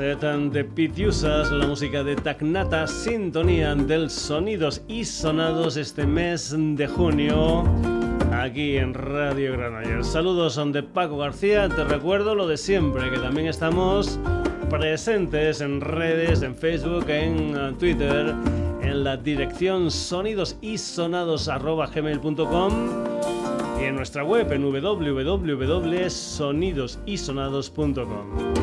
de Pitiusas, la música de Tacnata, sintonía del sonidos y sonados este mes de junio aquí en Radio Granollers. Saludos son de Paco García, te recuerdo lo de siempre, que también estamos presentes en redes, en Facebook, en uh, Twitter, en la dirección sonidosisonados.gmail.com y en nuestra web en www.sonidosisonados.com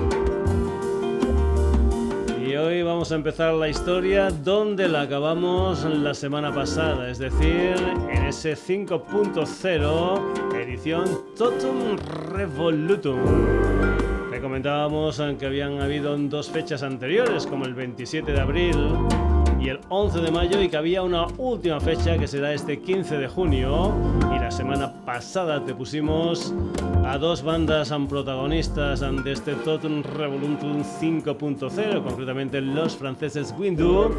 hoy vamos a empezar la historia donde la acabamos la semana pasada, es decir, en ese 5.0 edición Totum Revolutum. Comentábamos que habían habido dos fechas anteriores, como el 27 de abril y el 11 de mayo, y que había una última fecha que será este 15 de junio. Y la semana pasada te pusimos a dos bandas protagonistas de este Totem Revolutum 5.0, concretamente los franceses Windu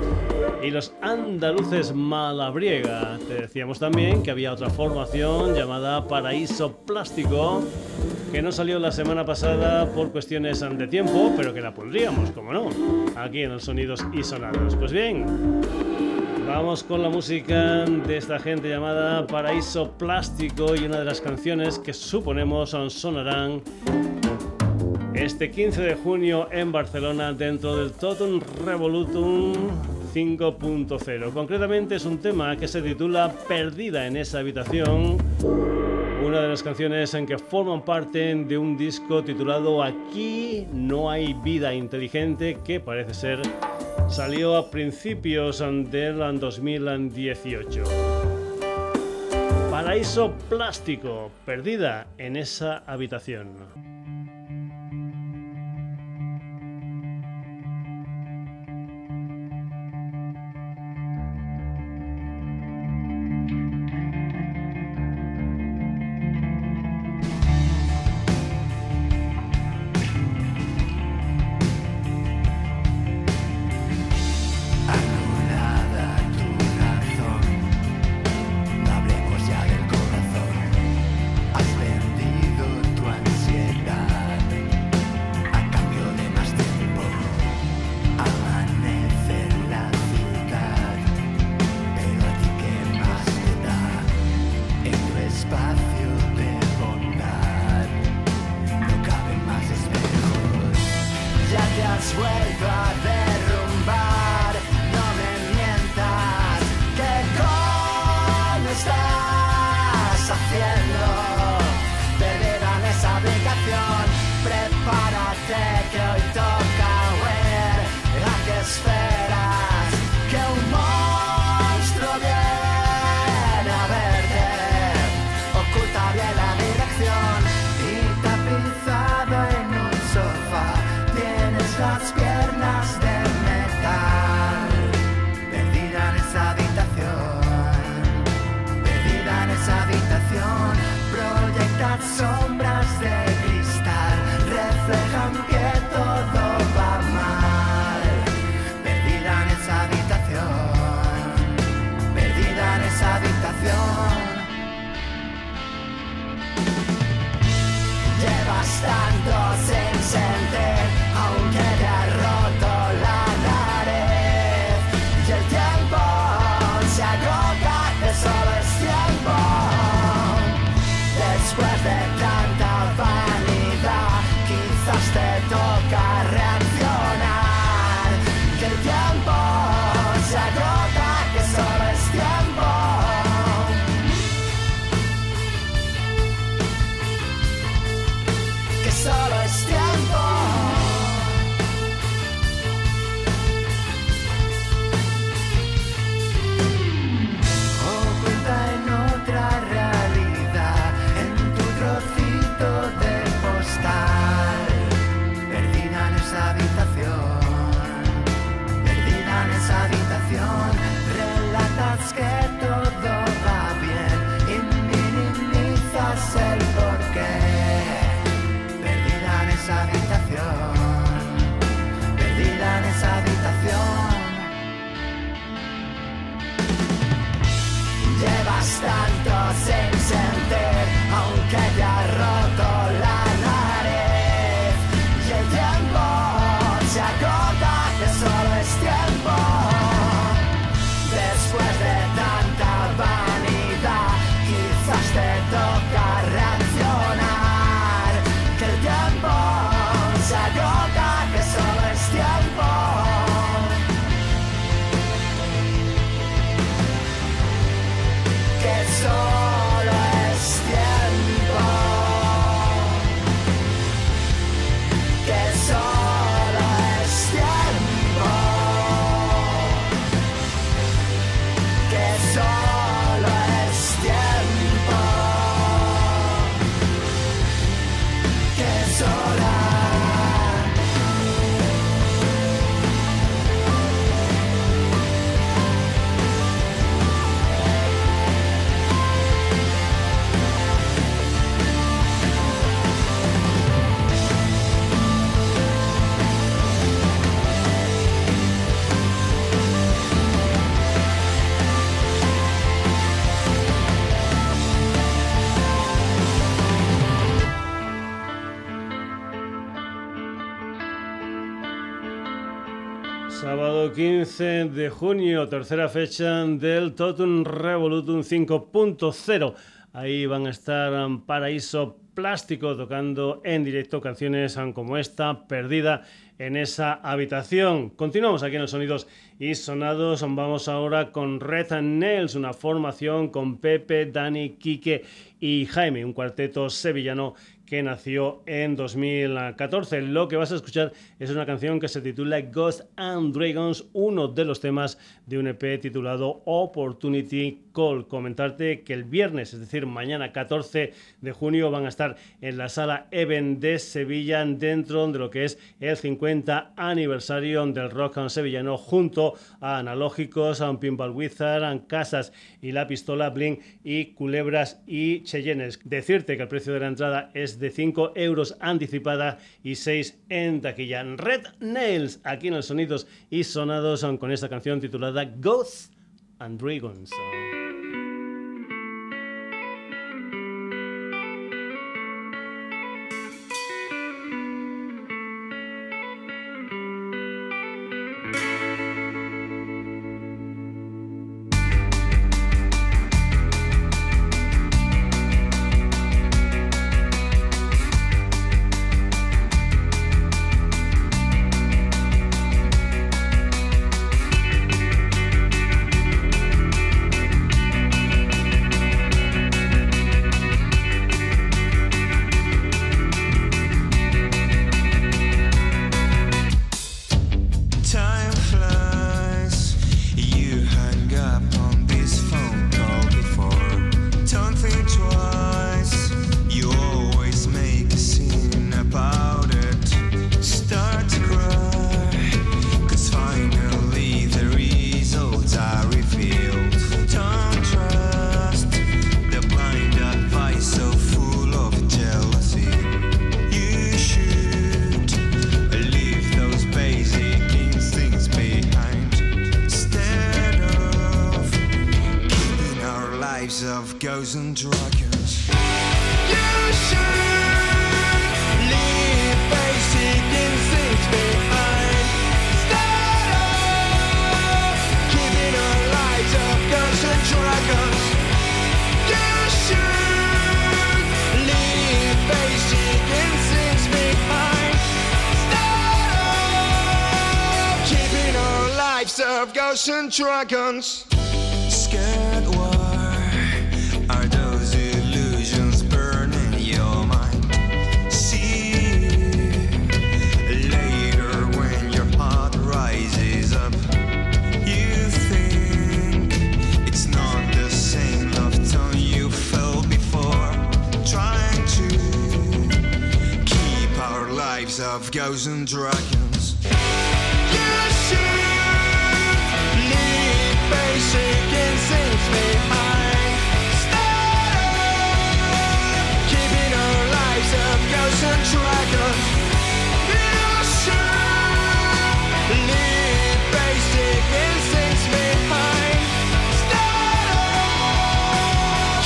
y los andaluces Malabriega. Te decíamos también que había otra formación llamada Paraíso Plástico que no salió la semana pasada por cuestiones de tiempo, pero que la pondríamos, como no, aquí en los sonidos y sonados. Pues bien, Vamos con la música de esta gente llamada Paraíso Plástico y una de las canciones que suponemos sonarán este 15 de junio en Barcelona dentro del Totum Revolutum 5.0. Concretamente es un tema que se titula Perdida en esa habitación, una de las canciones en que forman parte de un disco titulado Aquí no hay vida inteligente que parece ser Salió a principios del 2018. Paraíso plástico, perdida en esa habitación. 15 de junio, tercera fecha del Totum Revolutum 5.0. Ahí van a estar Paraíso Plástico tocando en directo canciones como esta, Perdida en esa habitación. Continuamos aquí en los sonidos y sonados. Vamos ahora con Red Nails, una formación con Pepe, Dani, Quique y Jaime, un cuarteto sevillano que nació en 2014. Lo que vas a escuchar es una canción que se titula Ghost and Dragons, uno de los temas de un EP titulado Opportunity Call. Comentarte que el viernes, es decir, mañana 14 de junio, van a estar en la sala Even de Sevilla dentro de lo que es el 50 aniversario del rock and sevillano junto a Analógicos, a un Pinball Wizard, a Casas y la Pistola Blink y Culebras y Cheyennes. Decirte que el precio de la entrada es de 5 euros anticipada y 6 en taquilla. Red Nails, aquí en los sonidos y sonados con esta canción titulada Ghosts and Dragons. dragons. of Ghosts and Dragons. You should leave basic instincts behind. Started keeping our lives of Ghosts and Dragons. You should basic instincts behind.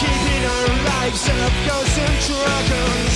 Keeping our lives of Ghosts and Dragons.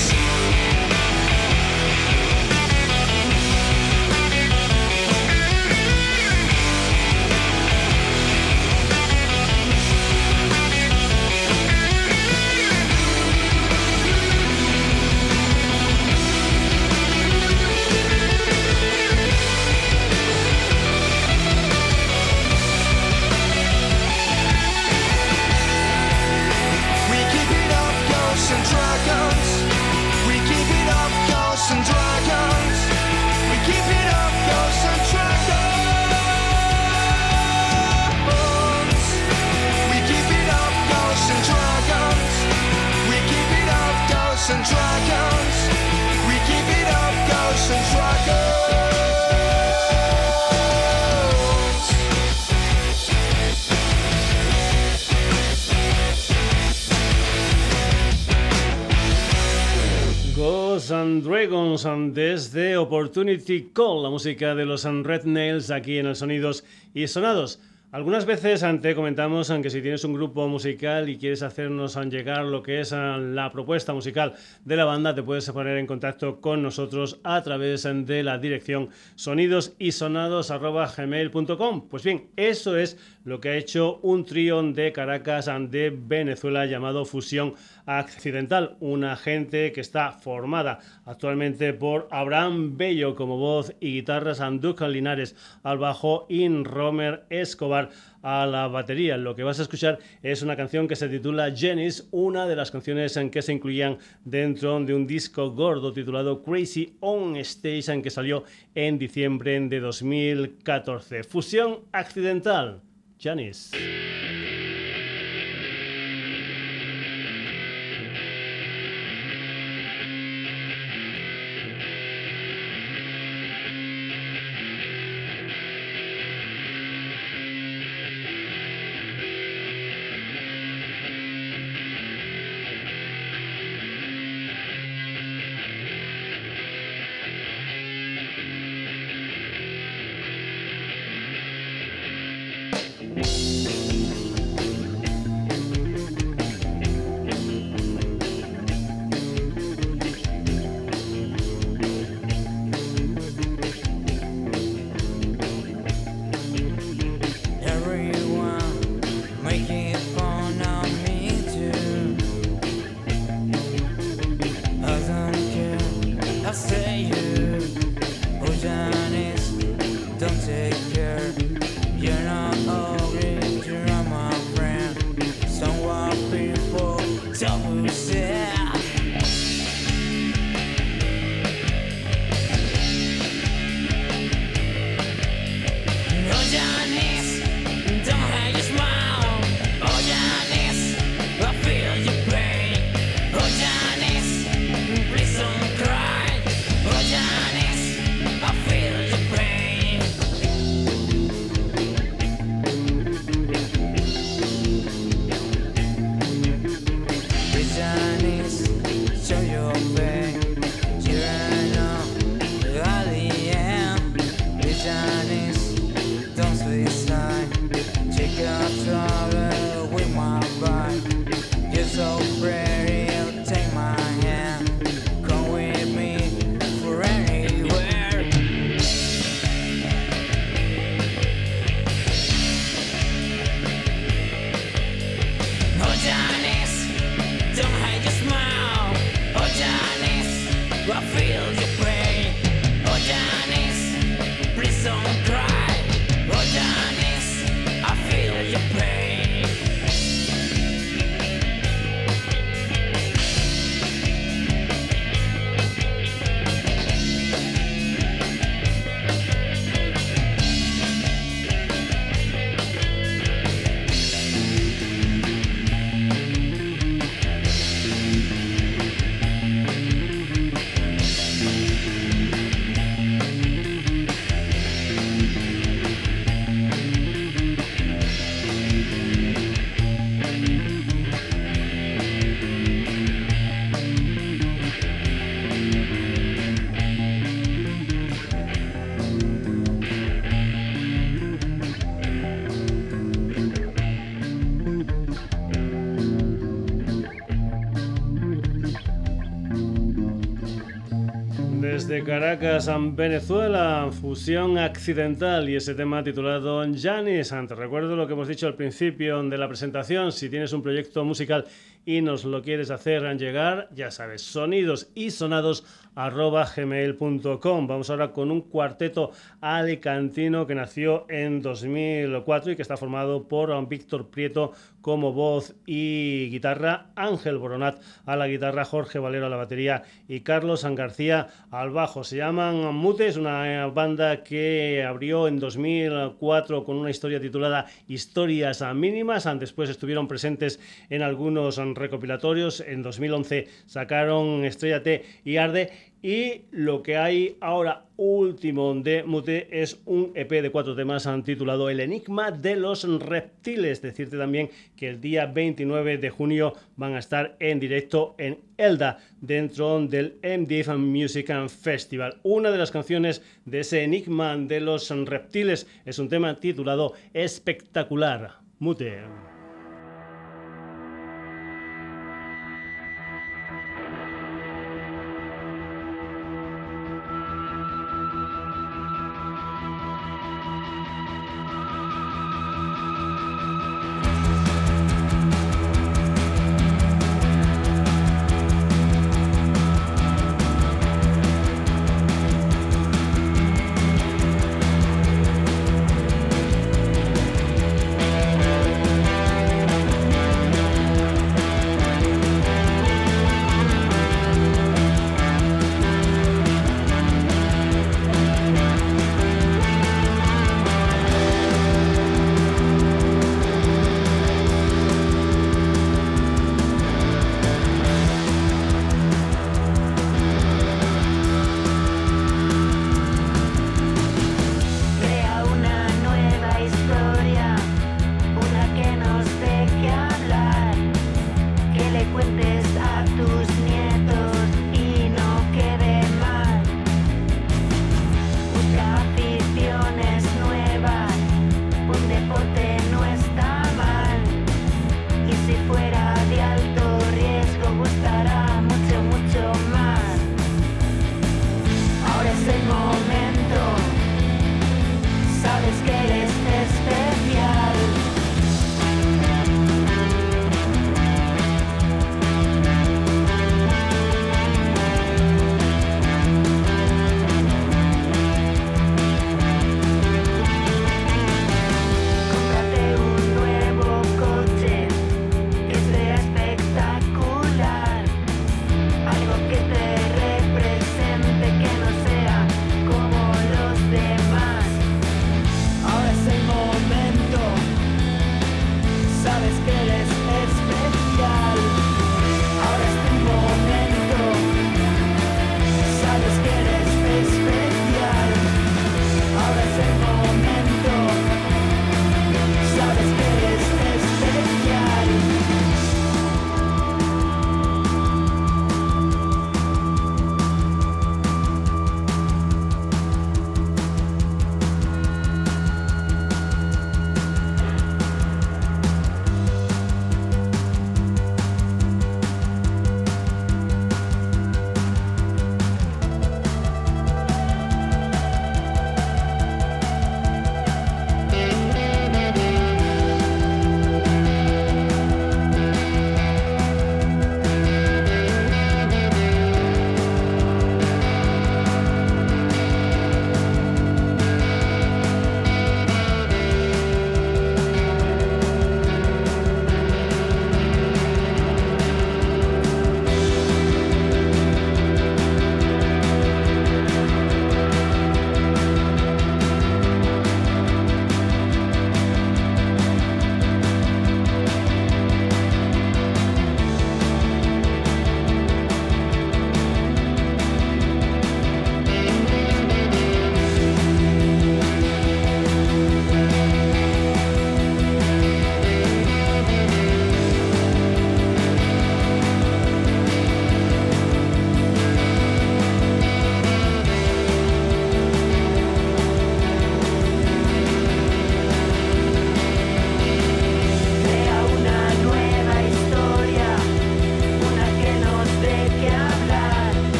Desde Opportunity Call, la música de los Red Nails aquí en el Sonidos y Sonados. Algunas veces te comentamos que si tienes un grupo musical y quieres hacernos llegar lo que es la propuesta musical de la banda, te puedes poner en contacto con nosotros a través de la dirección sonidosisonados.gmail.com. Pues bien, eso es lo que ha hecho un trío de Caracas de Venezuela llamado Fusión Accidental, una gente que está formada actualmente por Abraham Bello como voz y guitarras, Andúcar Linares al bajo y Romer Escobar a la batería. Lo que vas a escuchar es una canción que se titula Jennys, una de las canciones en que se incluían dentro de un disco gordo titulado Crazy on Stage, que salió en diciembre de 2014. Fusión accidental. Janice. Janis. Caracas, Venezuela, fusión accidental y ese tema titulado Janis. Te recuerdo lo que hemos dicho al principio de la presentación. Si tienes un proyecto musical y nos lo quieres hacer llegar, ya sabes, sonidos y sonados gmail.com. Vamos ahora con un cuarteto alicantino que nació en 2004 y que está formado por Víctor Prieto como voz y guitarra, Ángel Boronat a la guitarra, Jorge Valero a la batería y Carlos San García al bajo. Se llaman Mutes, una banda que abrió en 2004 con una historia titulada Historias mínimas. Después estuvieron presentes en algunos recopilatorios. En 2011 sacaron Estrella T y Arde. Y lo que hay ahora último de Mute es un EP de cuatro temas titulado El Enigma de los Reptiles. Decirte también que el día 29 de junio van a estar en directo en Elda dentro del MDF Music Festival. Una de las canciones de ese Enigma de los Reptiles es un tema titulado Espectacular. Mute.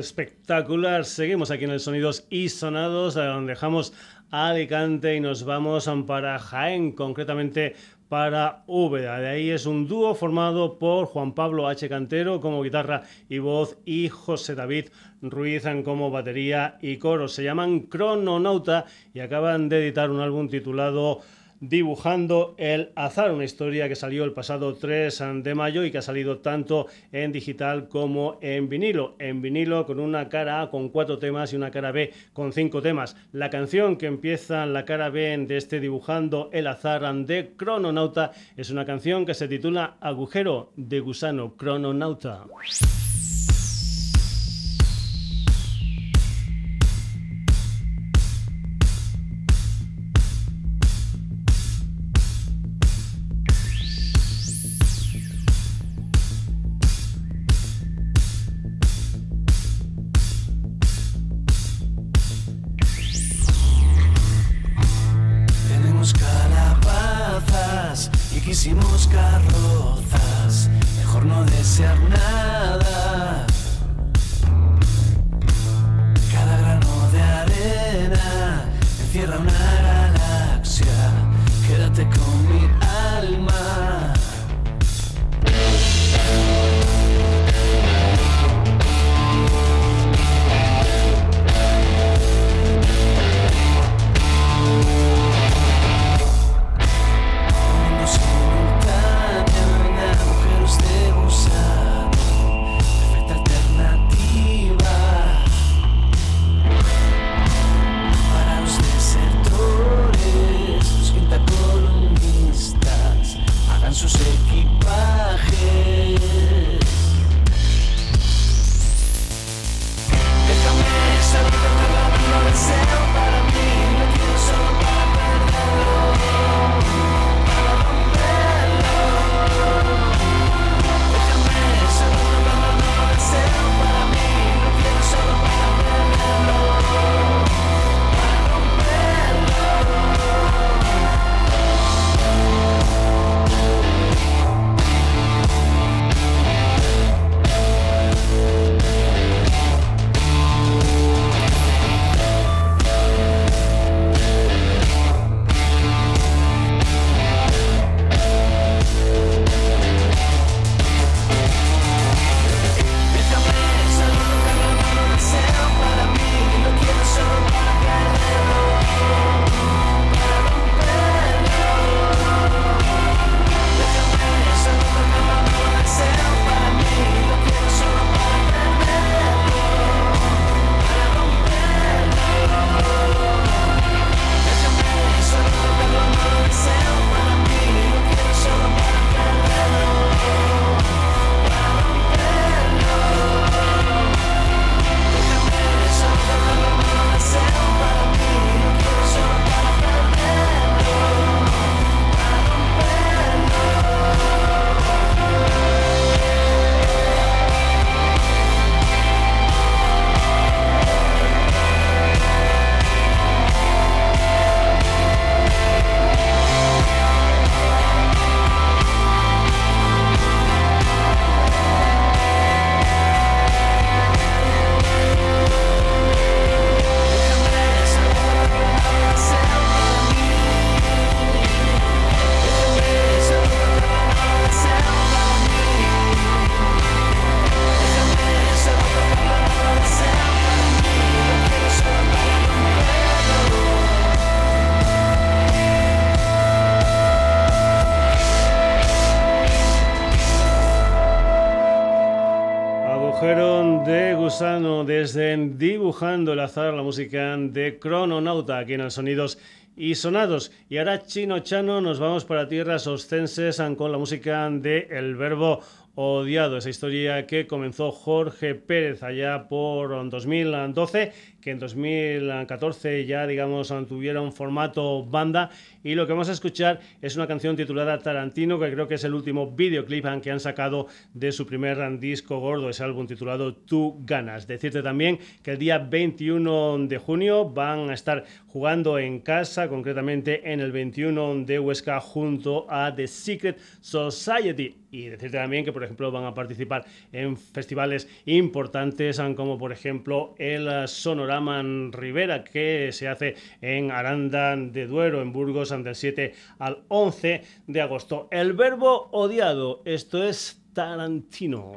Espectacular. Seguimos aquí en el Sonidos y Sonados, donde dejamos Alicante y nos vamos para Jaén, concretamente para Úbeda. De ahí es un dúo formado por Juan Pablo H. Cantero como guitarra y voz y José David Ruiz como batería y coro. Se llaman Crononauta y acaban de editar un álbum titulado dibujando el azar, una historia que salió el pasado 3 de mayo y que ha salido tanto en digital como en vinilo. En vinilo con una cara A con cuatro temas y una cara B con cinco temas. La canción que empieza la cara B de este dibujando el azar de Crononauta es una canción que se titula Agujero de gusano Crononauta. Dibujando el Azar, la música de Crononauta, aquí en el Sonidos y Sonados. Y ahora, Chino Chano, nos vamos para tierras ostenses con la música de El Verbo Odiado, esa historia que comenzó Jorge Pérez allá por 2012 que en 2014 ya, digamos, tuvieron formato banda. Y lo que vamos a escuchar es una canción titulada Tarantino, que creo que es el último videoclip que han sacado de su primer disco gordo, ese álbum titulado Tú Ganas. Decirte también que el día 21 de junio van a estar jugando en casa, concretamente en el 21 de Huesca, junto a The Secret Society y decirte también que, por ejemplo, van a participar en festivales importantes, como por ejemplo el Sonoraman Rivera, que se hace en Aranda de Duero, en Burgos, del 7 al 11 de agosto. El verbo odiado, esto es Tarantino.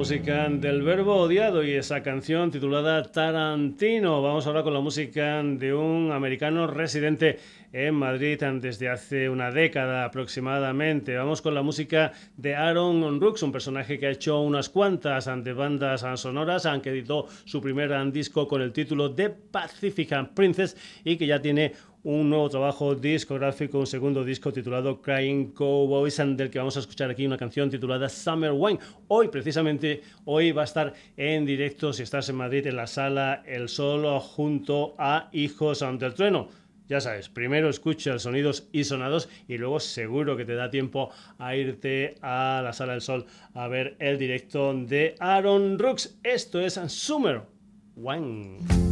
Música del verbo odiado y esa canción titulada Tarantino. Vamos ahora con la música de un americano residente en Madrid desde hace una década aproximadamente. Vamos con la música de Aaron Rooks, un personaje que ha hecho unas cuantas ante bandas sonoras, aunque editó su primer disco con el título de Pacific Princess y que ya tiene un nuevo trabajo discográfico, un segundo disco titulado Crying Cowboys, del que vamos a escuchar aquí una canción titulada Summer Wine. Hoy, precisamente, hoy va a estar en directo, si estás en Madrid, en la sala El Sol, junto a Hijos ante el Trueno. Ya sabes, primero escucha sonidos y sonados y luego seguro que te da tiempo a irte a la Sala del Sol a ver el directo de Aaron Rooks. Esto es Summer Wine.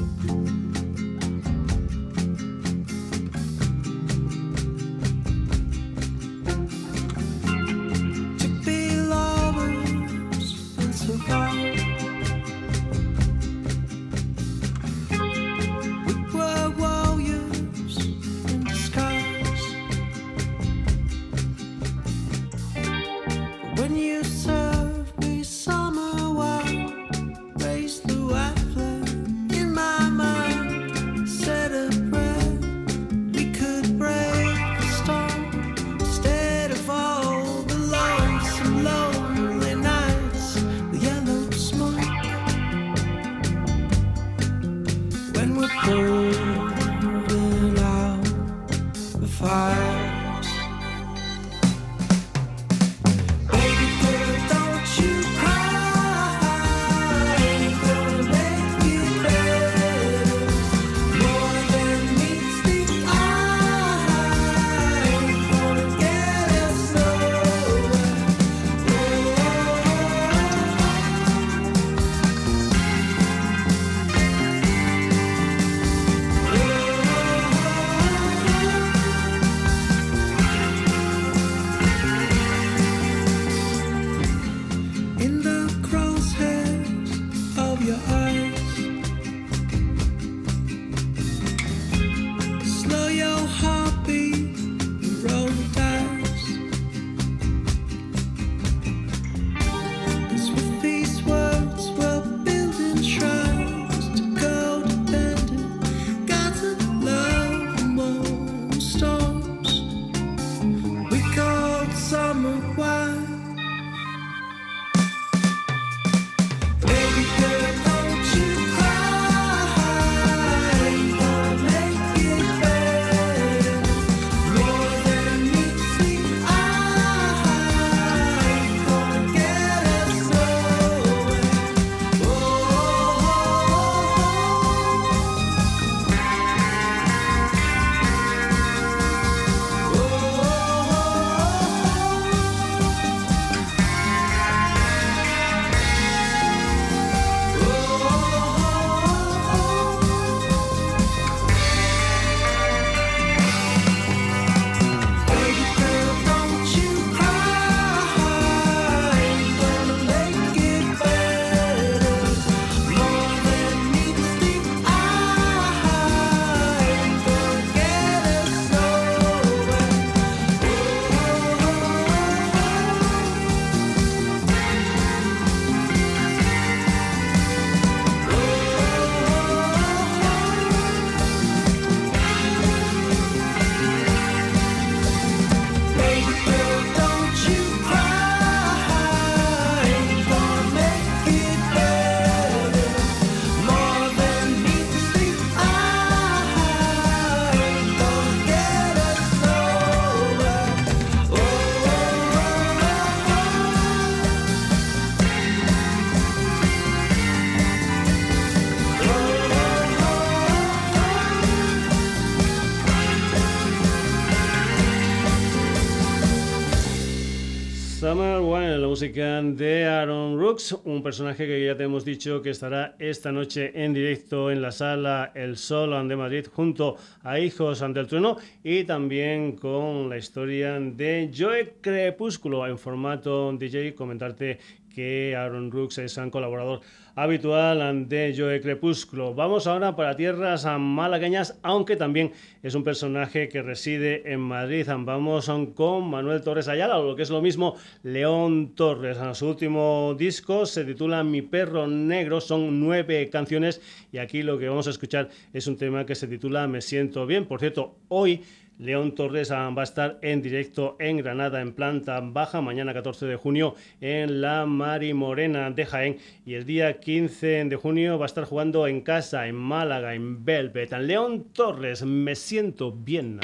De Aaron Rooks, un personaje que ya te hemos dicho que estará esta noche en directo en la sala El Sol de Madrid junto a Hijos ante el Trueno y también con la historia de Joe Crepúsculo en formato DJ. Comentarte que Aaron Rooks es un colaborador habitual de Joe Crepúsculo. Vamos ahora para tierras malagueñas, aunque también es un personaje que reside en Madrid. Vamos con Manuel Torres Ayala, o lo que es lo mismo, León Torres. Su último disco se titula Mi perro negro, son nueve canciones y aquí lo que vamos a escuchar es un tema que se titula Me siento bien. Por cierto, hoy León Torres va a estar en directo en Granada, en planta baja, mañana 14 de junio en la Mari Morena de Jaén y el día 15 de junio va a estar jugando en casa, en Málaga, en Velvet. León Torres, me siento bien.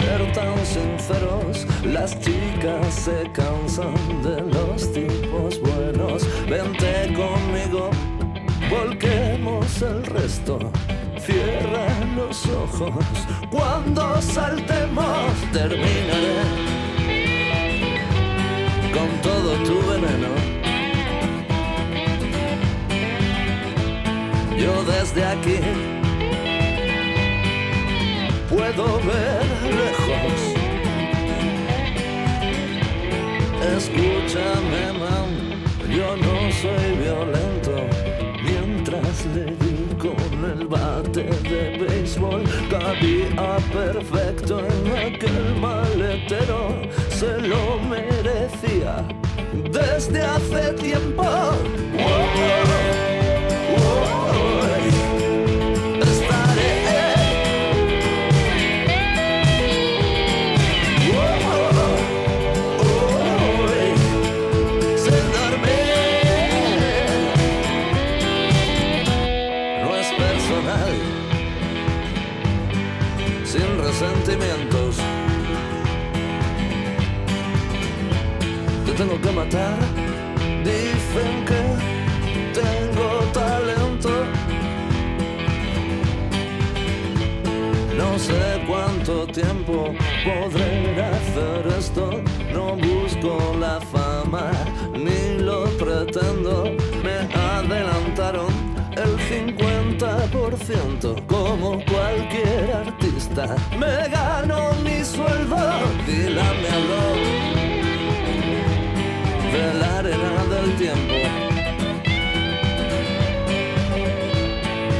Ser tan sinceros, las chicas se cansan de los tipos buenos. Vente conmigo, volquemos el resto. Cierra los ojos, cuando saltemos terminaré con todo tu veneno. Yo desde aquí puedo ver lejos. Escúchame, man, yo no soy violento. Mientras le di con el bate de béisbol, cabía perfecto en aquel maletero se lo merecía desde hace tiempo. Tengo que matar. Dicen que tengo talento. No sé cuánto tiempo podré hacer esto. No busco la fama ni lo pretendo. Me adelantaron el 50% como cualquier artista. Me gano mi sueldo, dile a tiempo.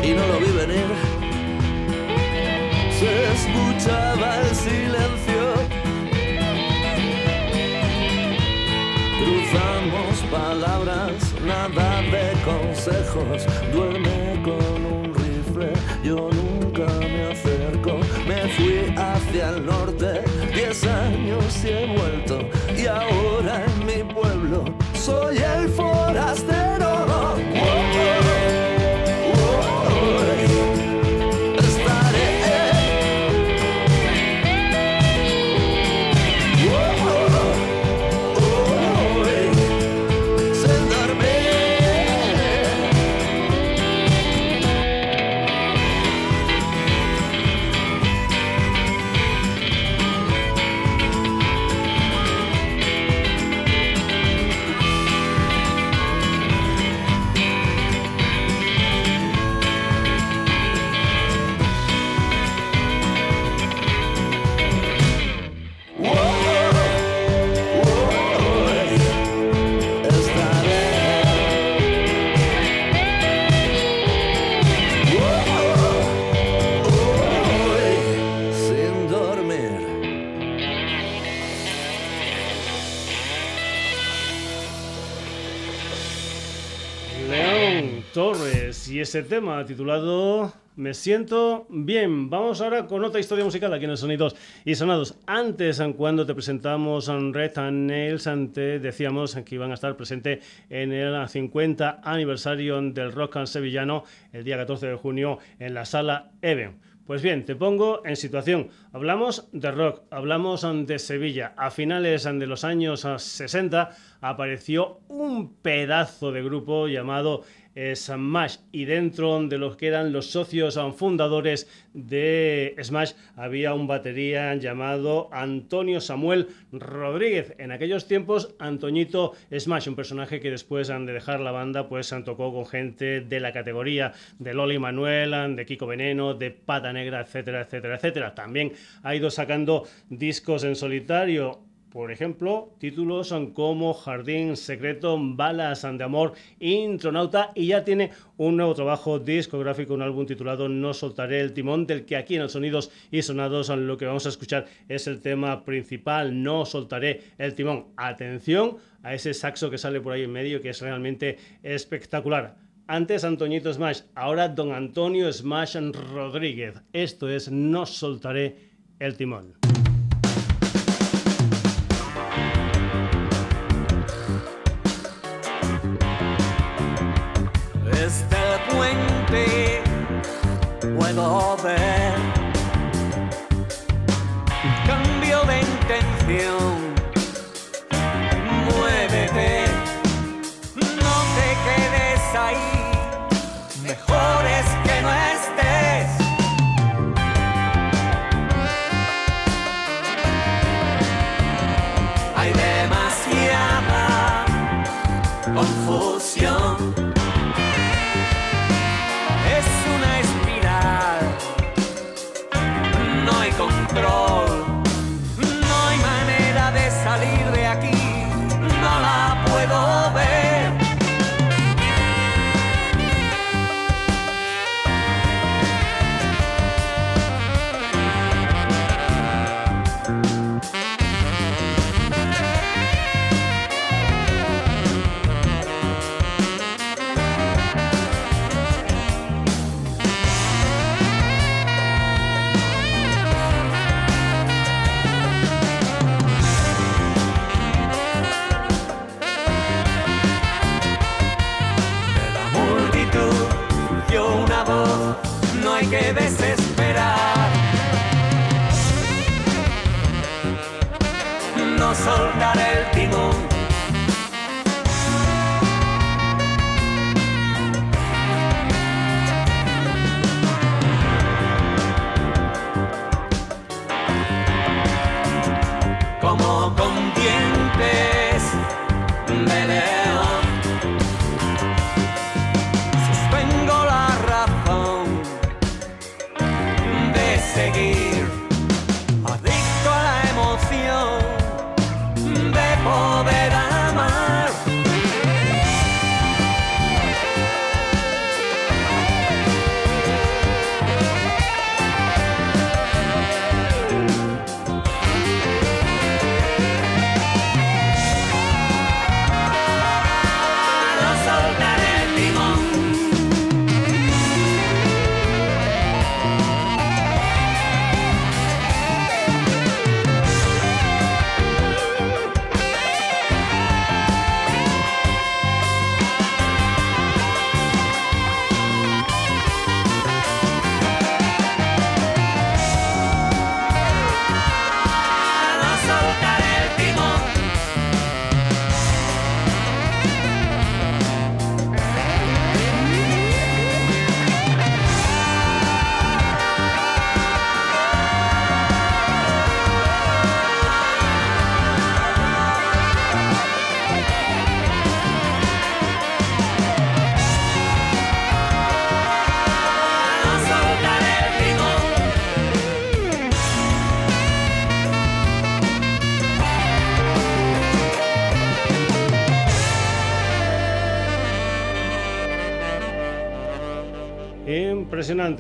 Y no lo vi venir, se escuchaba el silencio. Cruzamos palabras, nada de consejos, duerme con un rifle, yo nunca me acerco, me fui hacia el norte, diez años y he vuelto, ese tema titulado Me siento bien. Vamos ahora con otra historia musical aquí en los Sonidos y Sonados. Antes, cuando te presentamos en Red and Nails, antes decíamos que iban a estar presentes en el 50 aniversario del rock and sevillano el día 14 de junio en la sala Even. Pues bien, te pongo en situación. Hablamos de rock, hablamos de Sevilla. A finales de los años 60 apareció un pedazo de grupo llamado Smash y dentro de los que eran los socios fundadores de Smash había un batería llamado Antonio Samuel Rodríguez. En aquellos tiempos Antoñito Smash, un personaje que después de dejar la banda pues tocó con gente de la categoría de Loli Manuel, de Kiko Veneno, de Pata Negra, etcétera, etcétera, etcétera. También ha ido sacando discos en solitario por ejemplo, títulos como Jardín Secreto, Balas de Amor, Intronauta y ya tiene un nuevo trabajo discográfico, un álbum titulado No soltaré el timón, del que aquí en los Sonidos y Sonados lo que vamos a escuchar es el tema principal, No soltaré el timón. Atención a ese saxo que sale por ahí en medio que es realmente espectacular. Antes Antoñito Smash, ahora Don Antonio Smash Rodríguez. Esto es No soltaré el timón.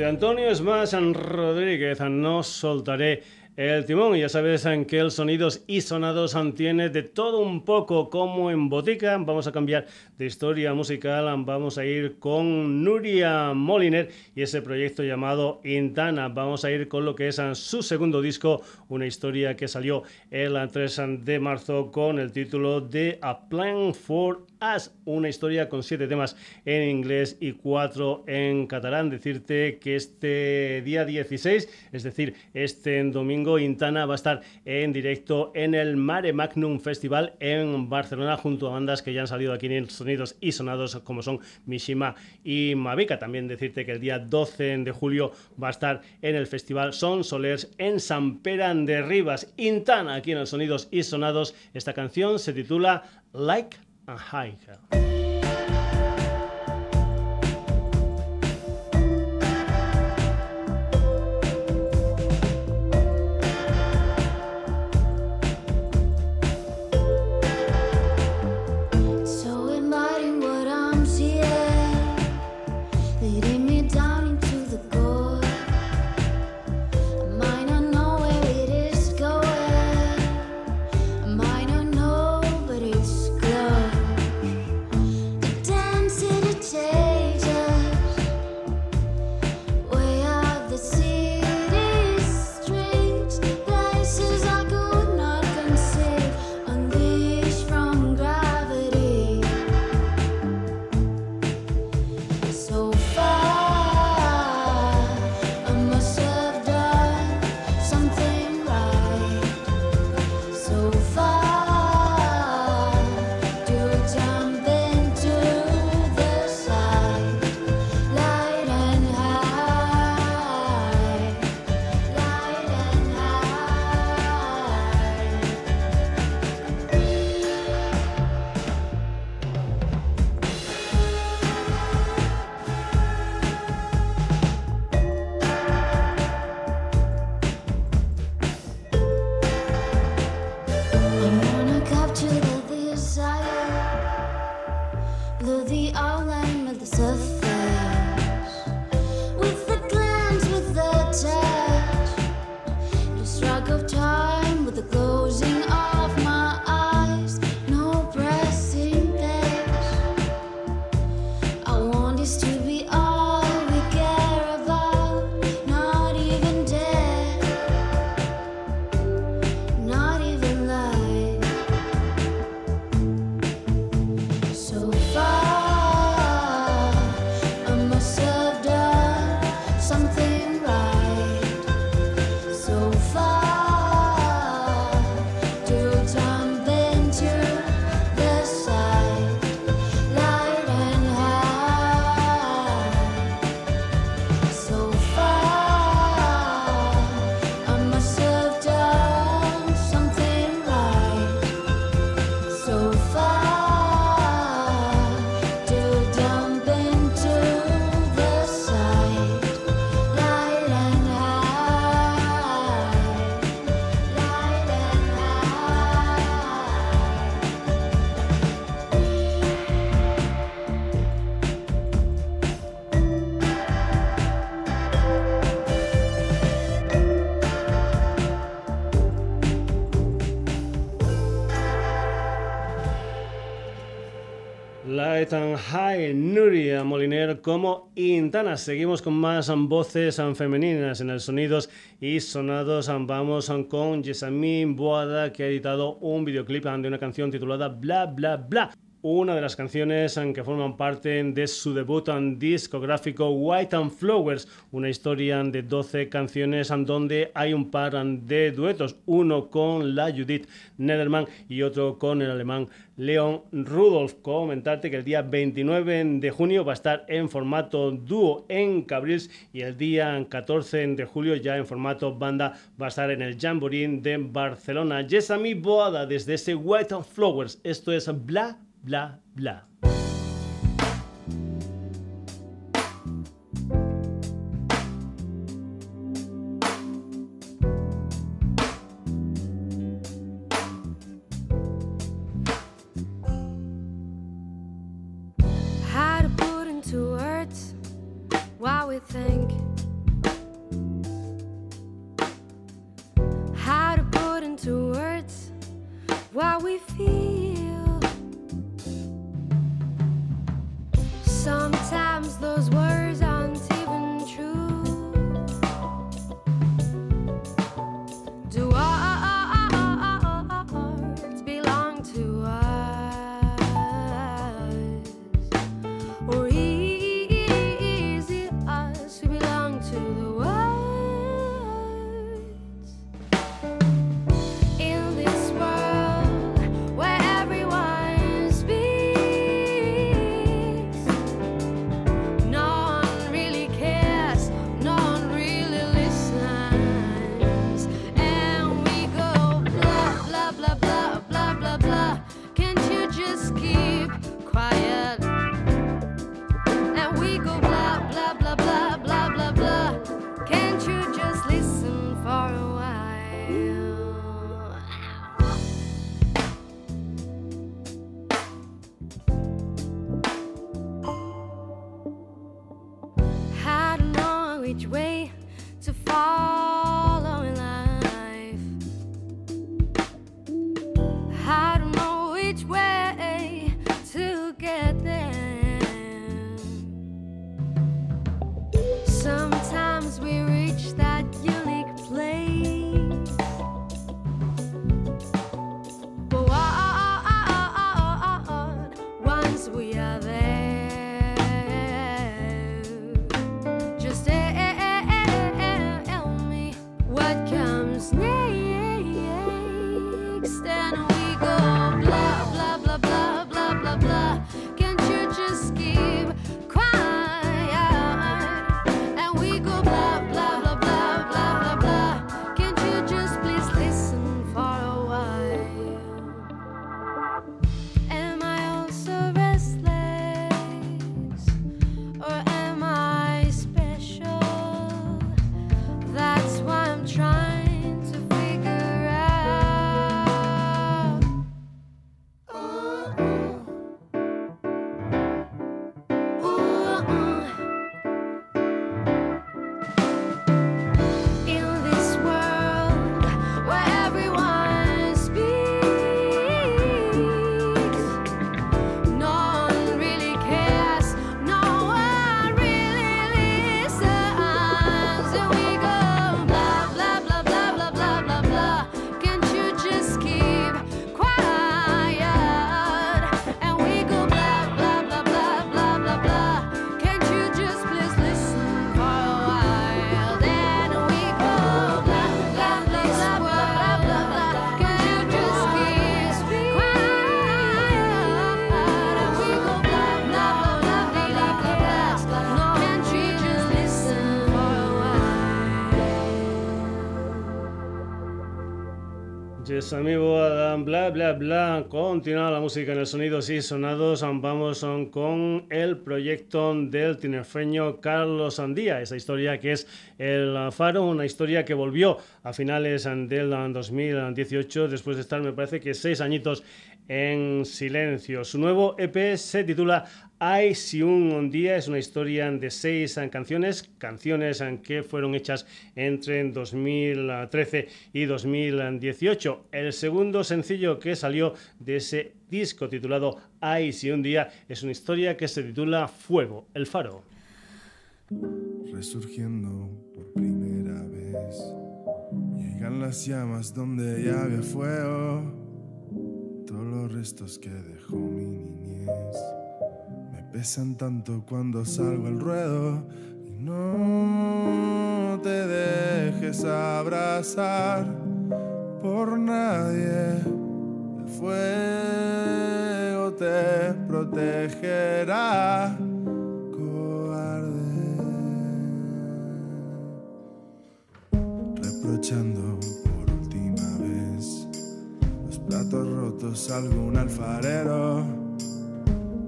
Antonio Smash Rodríguez, no soltaré el timón. Ya sabes en que el Sonidos y Sonados tiene de todo un poco como en botica. Vamos a cambiar de historia musical. Vamos a ir con Nuria Moliner y ese proyecto llamado Intana. Vamos a ir con lo que es su segundo disco, una historia que salió el 3 de marzo con el título de A Plan for Us, una historia con siete temas en inglés y cuatro en catalán. Decirte que este día 16, es decir, este domingo, Intana va a estar en directo en el Mare Magnum Festival en Barcelona junto a bandas que ya han salido aquí en Sonidos y Sonados como son Mishima y Mavica. También decirte que el día 12 de julio va a estar en el festival Son Solers en San Peran de Rivas. Intana aquí en el Sonidos y Sonados. Esta canción se titula Like a Hiker. High, Nuria Moliner como Intana. Seguimos con más voces femeninas en el Sonidos y Sonados. Vamos con Jessamine Boada que ha editado un videoclip de una canción titulada Bla Bla Bla una de las canciones que forman parte de su debut discográfico White and Flowers, una historia de 12 canciones donde hay un par de duetos, uno con la Judith Nederman y otro con el alemán Leon Rudolph. Comentarte que el día 29 de junio va a estar en formato dúo en Cabrils y el día 14 de julio ya en formato banda va a estar en el Jamboree de Barcelona. Yesami Boada desde ese White and Flowers. Esto es Bla bla, bla. we go blah, blah, blah, blah. Gracias, amigo. Bla, bla, bla. Continúa la música en el Sonidos y Sonados. Vamos con el proyecto del tinerfeño Carlos Andía. Esa historia que es El Faro, una historia que volvió a finales del 2018, después de estar, me parece que seis añitos en silencio. Su nuevo EP se titula Ay, si un día es una historia de seis canciones, canciones que fueron hechas entre 2013 y 2018. El segundo sencillo que salió de ese disco titulado Ay, si un día es una historia que se titula Fuego, el faro. Resurgiendo por primera vez, llegan las llamas donde ya había fuego todos los restos que dejó mi niñez me pesan tanto cuando salgo al ruedo y no te dejes abrazar por nadie. El fuego te protegerá. Cobarde. Reprochando platos rotos algún alfarero,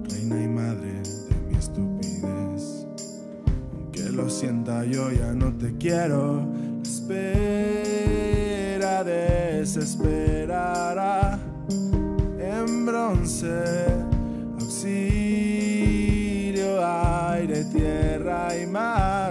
reina y madre de mi estupidez. Aunque lo sienta yo ya no te quiero, espera desesperará. En bronce, auxilio, aire, tierra y mar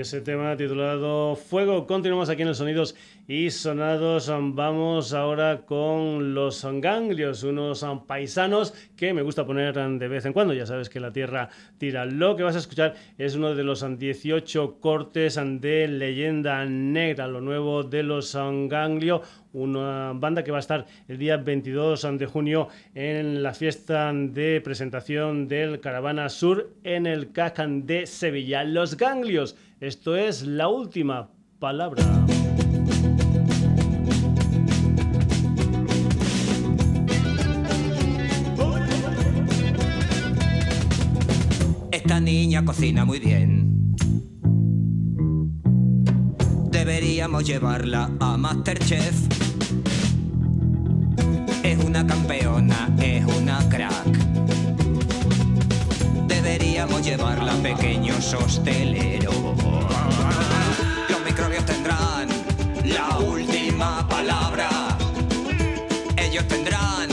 ese tema titulado Fuego. Continuamos aquí en los sonidos y sonados. Vamos ahora con los ganglios, unos paisanos que me gusta poner de vez en cuando. Ya sabes que la tierra tira. Lo que vas a escuchar es uno de los 18 cortes de leyenda negra, lo nuevo de los ganglios una banda que va a estar el día 22 de junio en la fiesta de presentación del Caravana Sur en el Cacan de Sevilla. Los ganglios, esto es la última palabra. Esta niña cocina muy bien Deberíamos llevarla a Masterchef. Es una campeona, es una crack. Deberíamos llevarla a pequeños hosteleros. La última palabra. Ellos tendrán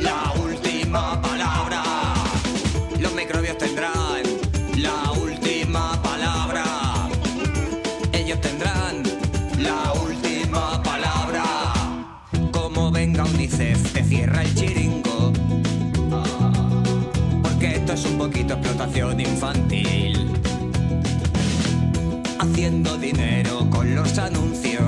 la última palabra. Los microbios tendrán la última palabra. Ellos tendrán la última palabra. Como venga UNICEF, te cierra el chiringo. Porque esto es un poquito explotación infantil. Haciendo dinero con los anuncios.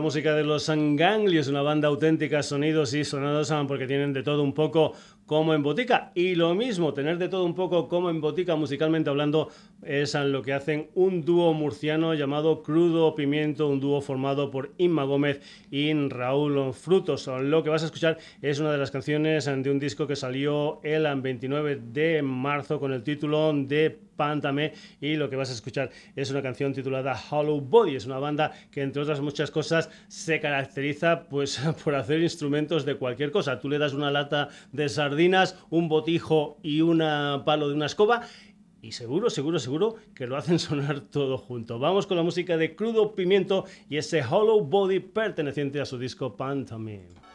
la música de los Ganglios, una banda auténtica, sonidos y sonados ah, porque tienen de todo un poco como en botica. Y lo mismo, tener de todo un poco como en botica, musicalmente hablando, es lo que hacen un dúo murciano llamado Crudo Pimiento, un dúo formado por Inma Gómez y Raúl Frutos. Lo que vas a escuchar es una de las canciones de un disco que salió el 29 de marzo con el título de Pántame y lo que vas a escuchar es una canción titulada Hollow Body. Es una banda que entre otras muchas cosas se caracteriza pues por hacer instrumentos de cualquier cosa. Tú le das una lata de sardinas, un botijo y un palo de una escoba y seguro, seguro, seguro que lo hacen sonar todo junto. Vamos con la música de Crudo Pimiento y ese Hollow Body perteneciente a su disco Pantomime.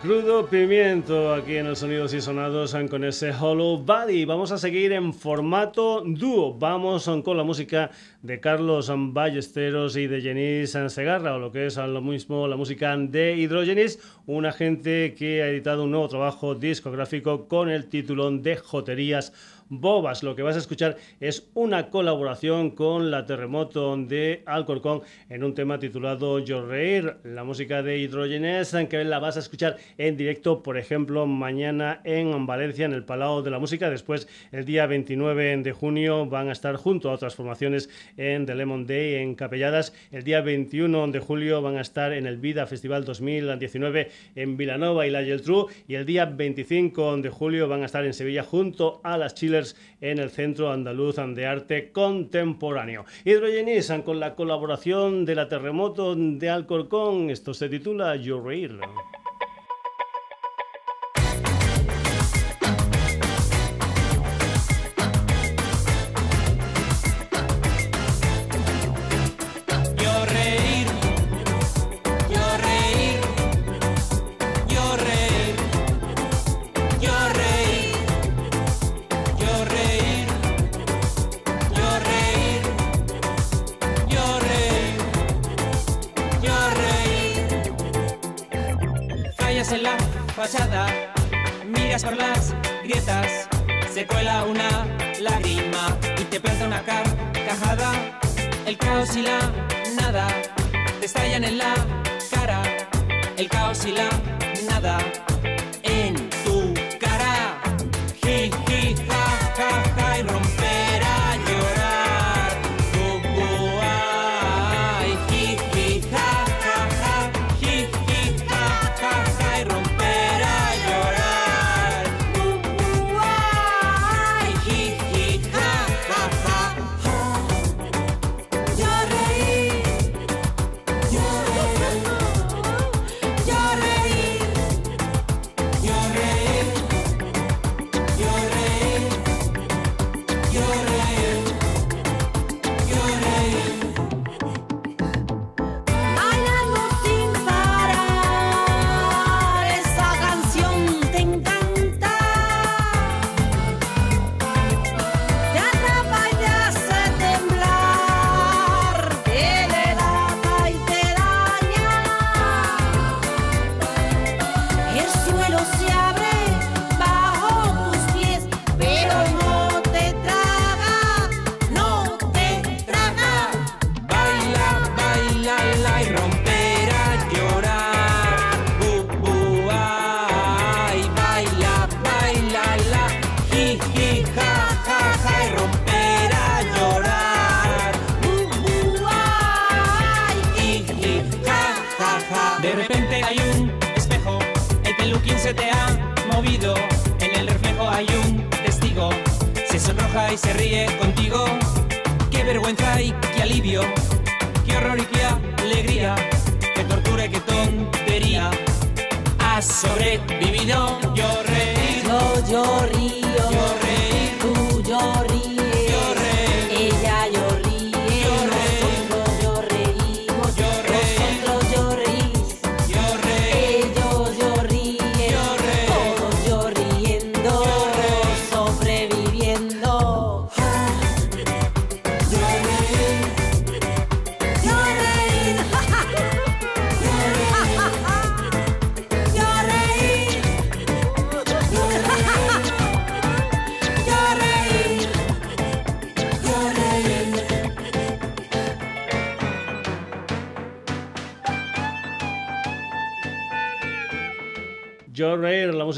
Crudo Pimiento aquí en los Sonidos y Sonados con ese Hollow Body. Vamos a seguir en formato dúo. Vamos con la música de Carlos Ballesteros y de Jenis Segarra, o lo que es lo mismo la música de Hidrogenis, una gente que ha editado un nuevo trabajo discográfico con el título de Joterías bobas. Lo que vas a escuchar es una colaboración con la Terremoto de Alcorcón en un tema titulado Yo Reír, la música de Hidrogenes, que la vas a escuchar en directo, por ejemplo, mañana en Valencia, en el Palau de la Música. Después, el día 29 de junio, van a estar junto a otras formaciones en The Lemon Day, en Capelladas. El día 21 de julio van a estar en el Vida Festival 2019 en Vilanova y la Geltrú. Y el día 25 de julio van a estar en Sevilla junto a las En el Centro Andaluz de Arte Contemporáneo. Hidrogenizan con la colaboración de la Terremoto de Alcorcón. Esto se titula Your Reír. alegría, qué tortura y qué tontería. Has sobrevivido, yo reí, yo río, yo río.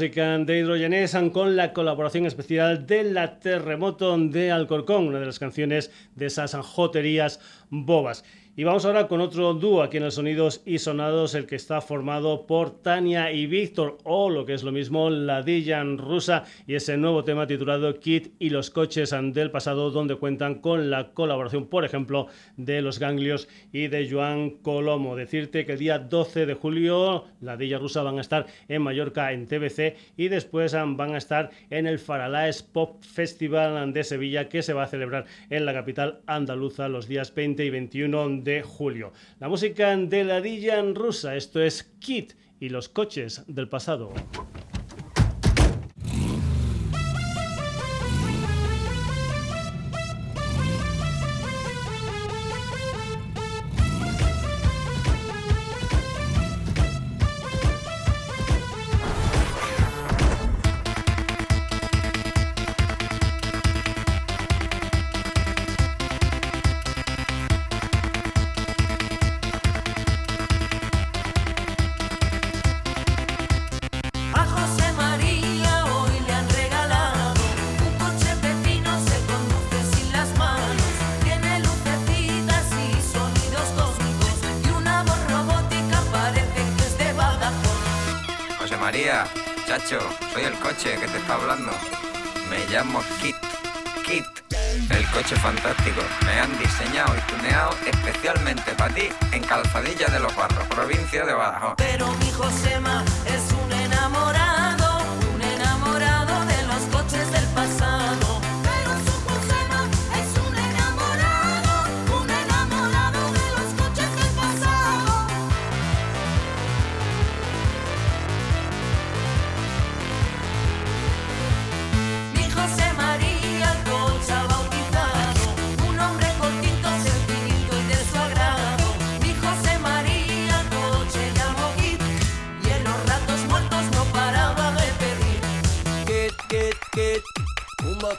Música de Hidrogenesan con la colaboración especial de La Terremoto de Alcorcón, una de las canciones de esas joterías bobas. Y vamos ahora con otro dúo aquí en los Sonidos y Sonados, el que está formado por Tania y Víctor, o lo que es lo mismo, la Dijan rusa, y ese nuevo tema titulado Kit y los coches del pasado, donde cuentan con la colaboración, por ejemplo, de los Ganglios y de Joan Colomo. Decirte que el día 12 de julio la Dilla rusa van a estar en Mallorca en TBC y después van a estar en el Faralaes Pop Festival de Sevilla, que se va a celebrar en la capital andaluza los días 20 y 21 de julio. La música de la Dijan rusa, esto es Kit y los coches del pasado. Me llamo Kit. Kit. El coche fantástico. Me han diseñado y tuneado especialmente para ti en Calzadilla de los Barros, provincia de Badajoz. Pero mi Josema es un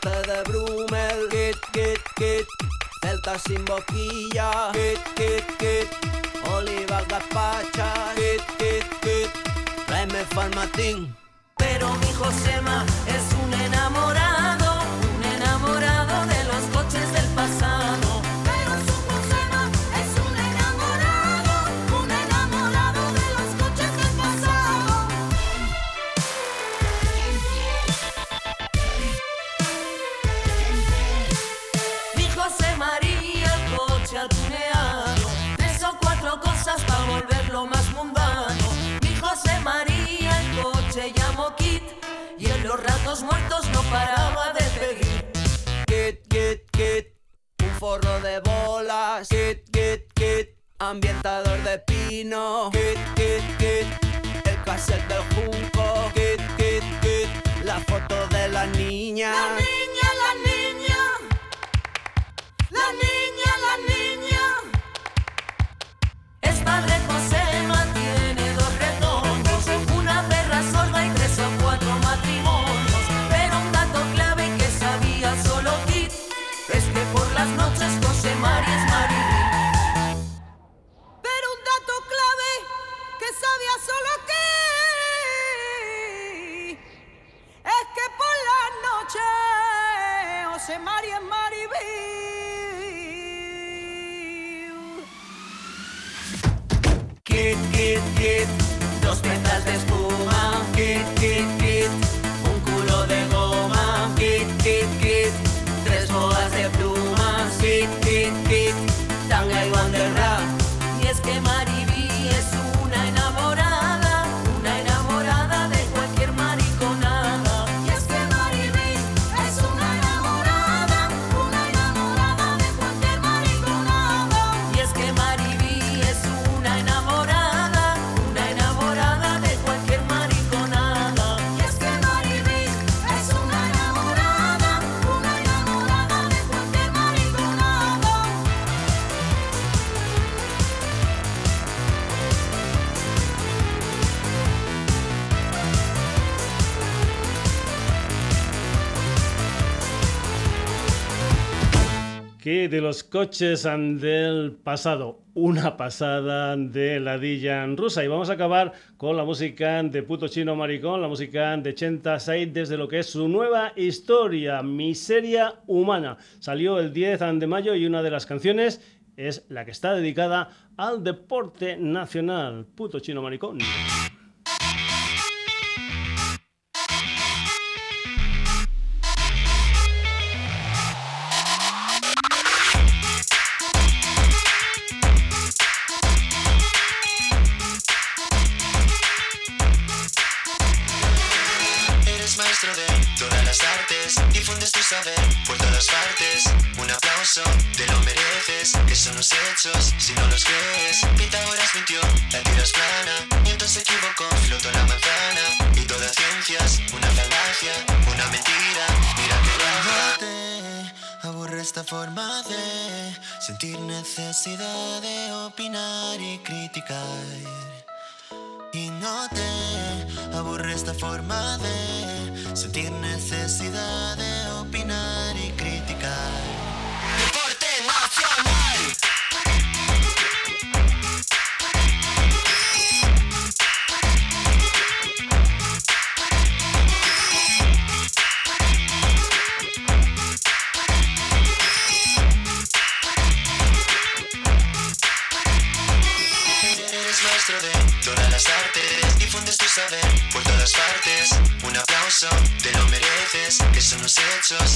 de Brumel, kit, kit, kit, Celta sin boquilla, kit, kit, kit, Oliva gazpacha, kit, kit, kit, tráeme farmatín. Pero mi Josema es un enamorado, un enamorado de los coches del pasado. Forro de bolas. Kit, kit, kit, ambientador de pino. Kit, kit, kit, el cassette del junco. Kit, kit, kit, la foto de la niña. La niña, la niña. La niña, Kit, kit, kit, dos metas los coches del pasado, una pasada de la Dillan rusa. Y vamos a acabar con la música de Puto Chino Maricón, la música de Chenta Said desde lo que es su nueva historia, Miseria Humana. Salió el 10 de mayo y una de las canciones es la que está dedicada al deporte nacional, Puto Chino Maricón. Si no los crees. Pitágoras mintió, la tierra es plana, Newton se equivocó, flotó la manzana. Y toda ciencia es una falacia, una mentira, mira que aburre esta forma de sentir necesidad de opinar y criticar. Y no te aburre esta forma de sentir necesidad de opinar y criticar.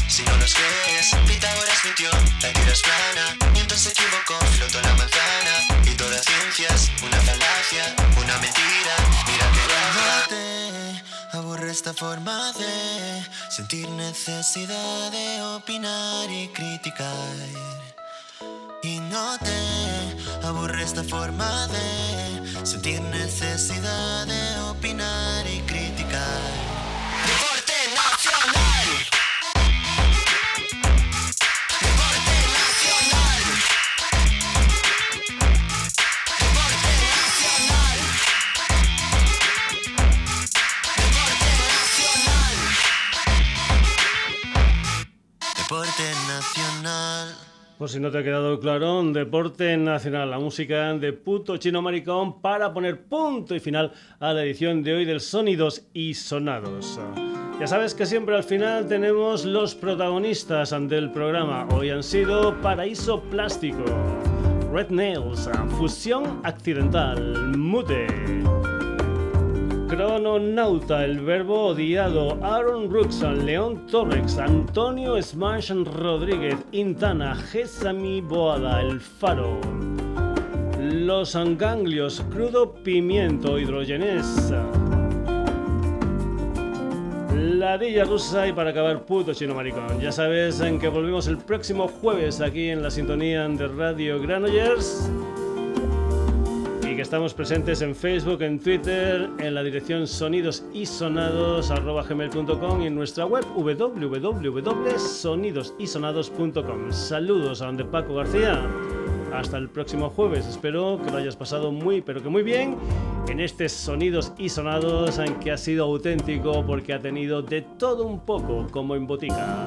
Si no los crees. Pitágoras mintió, la tierra es plana, Newton se equivocó, flotó la manzana. Y toda ciencia es una falacia, una mentira, mira que te aburre esta forma de sentir necesidad de opinar y criticar. Y no te aburre esta forma de sentir necesidad de opinar y criticar. Por si no te ha quedado claro, Deporte Nacional, la música de puto chino maricón para poner punto y final a la edición de hoy del Sonidos y Sonados. Ya sabes que siempre al final tenemos los protagonistas del programa. Hoy han sido Paraíso Plástico, Red Nails, Fusión Accidental, Mute. Crononauta, el verbo odiado, Aaron Ruxan, León Torres, Antonio Smash Rodríguez, Intana, Gesami Boada, El Faro. Los Anganglios, Crudo Pimiento, Hidrogenés. Ladilla rusa y para acabar puto chino maricón. Ya sabes en que volvemos el próximo jueves aquí en la sintonía de Radio Granollers que estamos presentes en Facebook, en Twitter, en la dirección sonidosisonados.gmail.com y en nuestra web www.sonidosisonados.com. Saludos a donde Paco García. Hasta el próximo jueves. Espero que lo hayas pasado muy, pero que muy bien en este Sonidos y Sonados, en que ha sido auténtico porque ha tenido de todo un poco como en botica.